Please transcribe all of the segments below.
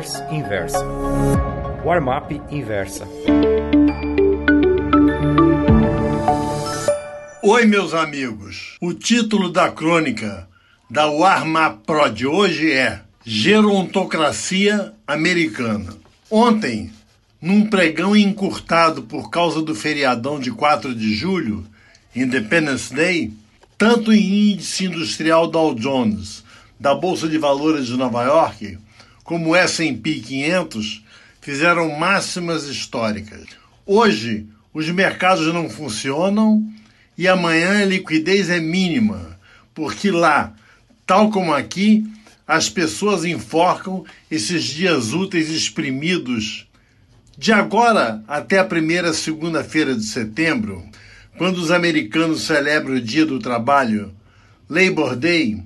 Traders Inversa. Warm-up Inversa. Oi, meus amigos. O título da crônica da Warm-up Pro de hoje é Gerontocracia Americana. Ontem, num pregão encurtado por causa do feriadão de 4 de julho, Independence Day, tanto em índice industrial Dow Jones da Bolsa de Valores de Nova York, como S&P 500 fizeram máximas históricas. Hoje, os mercados não funcionam e amanhã a liquidez é mínima, porque lá, tal como aqui, as pessoas enforcam esses dias úteis exprimidos. De agora até a primeira segunda-feira de setembro, quando os americanos celebram o Dia do Trabalho, Labor Day,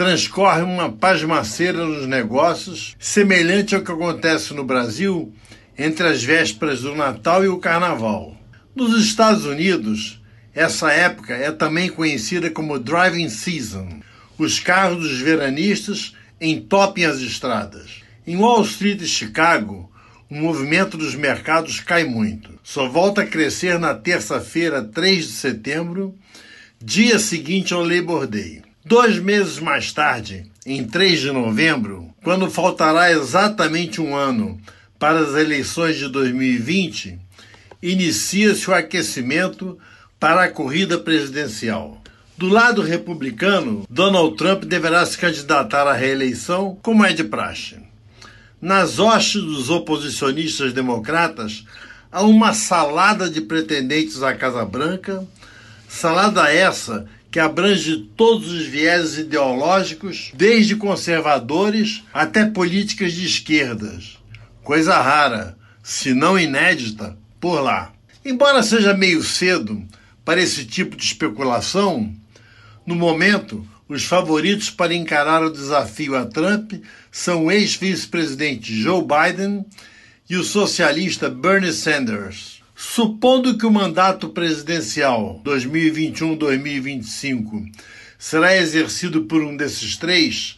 transcorre uma pasmaceira nos negócios, semelhante ao que acontece no Brasil entre as vésperas do Natal e o Carnaval. Nos Estados Unidos, essa época é também conhecida como driving season. Os carros dos veranistas entopem as estradas. Em Wall Street e Chicago, o movimento dos mercados cai muito. Só volta a crescer na terça-feira, 3 de setembro, dia seguinte ao Labor Day. Dois meses mais tarde, em 3 de novembro, quando faltará exatamente um ano para as eleições de 2020, inicia-se o aquecimento para a corrida presidencial. Do lado republicano, Donald Trump deverá se candidatar à reeleição, como é de praxe. Nas hostes dos oposicionistas democratas, há uma salada de pretendentes à Casa Branca, salada essa que abrange todos os vieses ideológicos, desde conservadores até políticas de esquerdas. Coisa rara, se não inédita, por lá. Embora seja meio cedo para esse tipo de especulação, no momento os favoritos para encarar o desafio a Trump são o ex-vice-presidente Joe Biden e o socialista Bernie Sanders. Supondo que o mandato presidencial 2021-2025 será exercido por um desses três,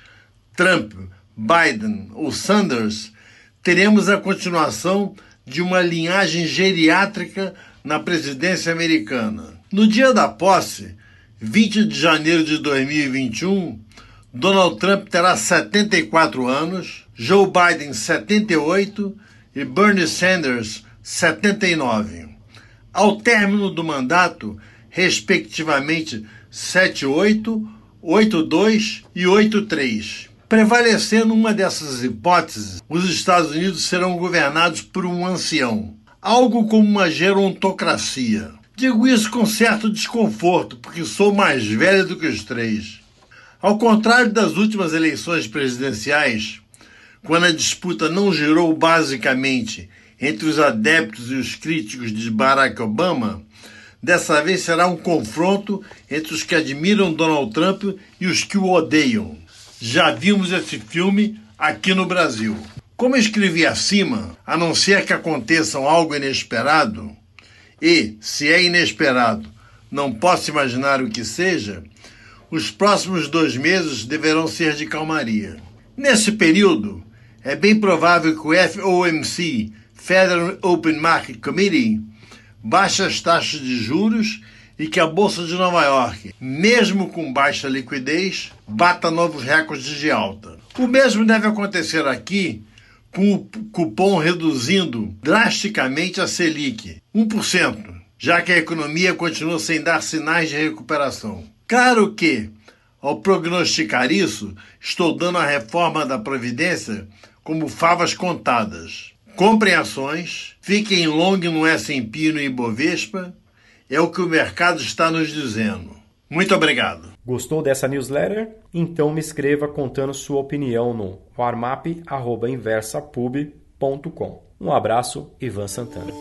Trump, Biden ou Sanders, teremos a continuação de uma linhagem geriátrica na presidência americana. No dia da posse, 20 de janeiro de 2021, Donald Trump terá 74 anos, Joe Biden 78 e Bernie Sanders 79. Ao término do mandato, respectivamente 78, 82 e 83. Prevalecendo uma dessas hipóteses, os Estados Unidos serão governados por um ancião, algo como uma gerontocracia. Digo isso com certo desconforto, porque sou mais velho do que os três. Ao contrário das últimas eleições presidenciais, quando a disputa não girou basicamente entre os adeptos e os críticos de Barack Obama, dessa vez será um confronto entre os que admiram Donald Trump e os que o odeiam. Já vimos esse filme aqui no Brasil. Como escrevi acima, a não ser que aconteça algo inesperado, e, se é inesperado, não posso imaginar o que seja, os próximos dois meses deverão ser de calmaria. Nesse período, é bem provável que o FOMC, Federal Open Market Committee, baixe as taxas de juros e que a Bolsa de Nova York, mesmo com baixa liquidez, bata novos recordes de alta. O mesmo deve acontecer aqui com o cupom reduzindo drasticamente a Selic, 1%, já que a economia continua sem dar sinais de recuperação. Claro que, ao prognosticar isso, estou dando a reforma da Previdência como favas contadas. Comprem ações, fiquem long no S&P e no Ibovespa, é o que o mercado está nos dizendo. Muito obrigado. Gostou dessa newsletter? Então me escreva contando sua opinião no warmap.inversapub.com. Um abraço, Ivan Santana.